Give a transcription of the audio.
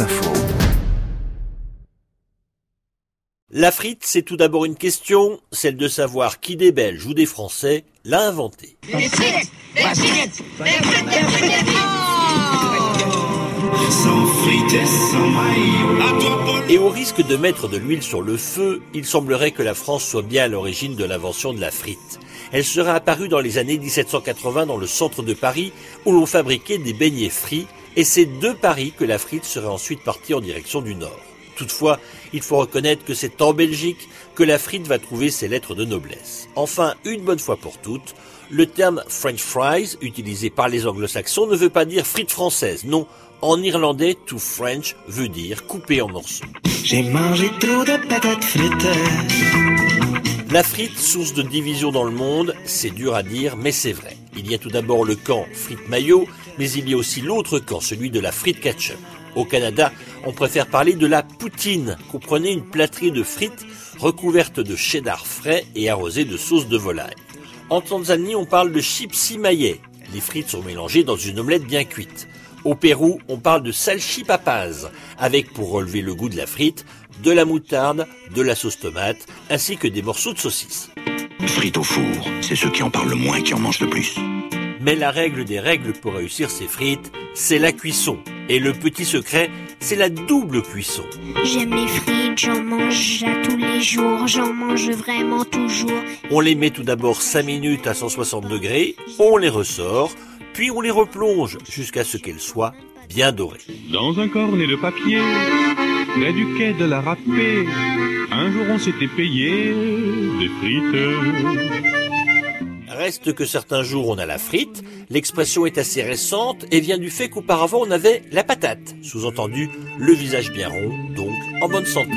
Info. La frite, c'est tout d'abord une question, celle de savoir qui des Belges ou des Français l'a inventée. Et au risque de mettre de l'huile sur le feu, il semblerait que la France soit bien à l'origine de l'invention de la frite. Elle serait apparue dans les années 1780 dans le centre de Paris où l'on fabriquait des beignets frits et c'est de Paris que la frite serait ensuite partie en direction du nord. Toutefois, il faut reconnaître que c'est en Belgique que la frite va trouver ses lettres de noblesse. Enfin, une bonne fois pour toutes, le terme French fries, utilisé par les anglo-saxons, ne veut pas dire frite française. Non, en irlandais, to French veut dire couper en morceaux. J'ai mangé trop de patates frites. La frite, source de division dans le monde, c'est dur à dire, mais c'est vrai. Il y a tout d'abord le camp frite maillot, mais il y a aussi l'autre camp, celui de la frite ketchup. Au Canada, on préfère parler de la poutine, comprenez une plâtrée de frites recouverte de cheddar frais et arrosée de sauce de volaille. En Tanzanie, on parle de chipsi maillet. Les frites sont mélangées dans une omelette bien cuite. Au Pérou, on parle de salchipapaz, avec pour relever le goût de la frite, de la moutarde, de la sauce tomate, ainsi que des morceaux de saucisse. Frites au four, c'est ceux qui en parlent le moins qui en mangent le plus. Mais la règle des règles pour réussir ces frites, c'est la cuisson. Et le petit secret, c'est la double cuisson. J'aime les frites, j'en mange à tous les jours, j'en mange vraiment toujours. On les met tout d'abord 5 minutes à 160 degrés, on les ressort, puis on les replonge jusqu'à ce qu'elles soient bien dorées. Dans un cornet de papier, près du quai de la râpée, un jour on s'était payé des frites. Reste que certains jours on a la frite, l'expression est assez récente et vient du fait qu'auparavant on avait la patate, sous-entendu le visage bien rond, donc en bonne santé.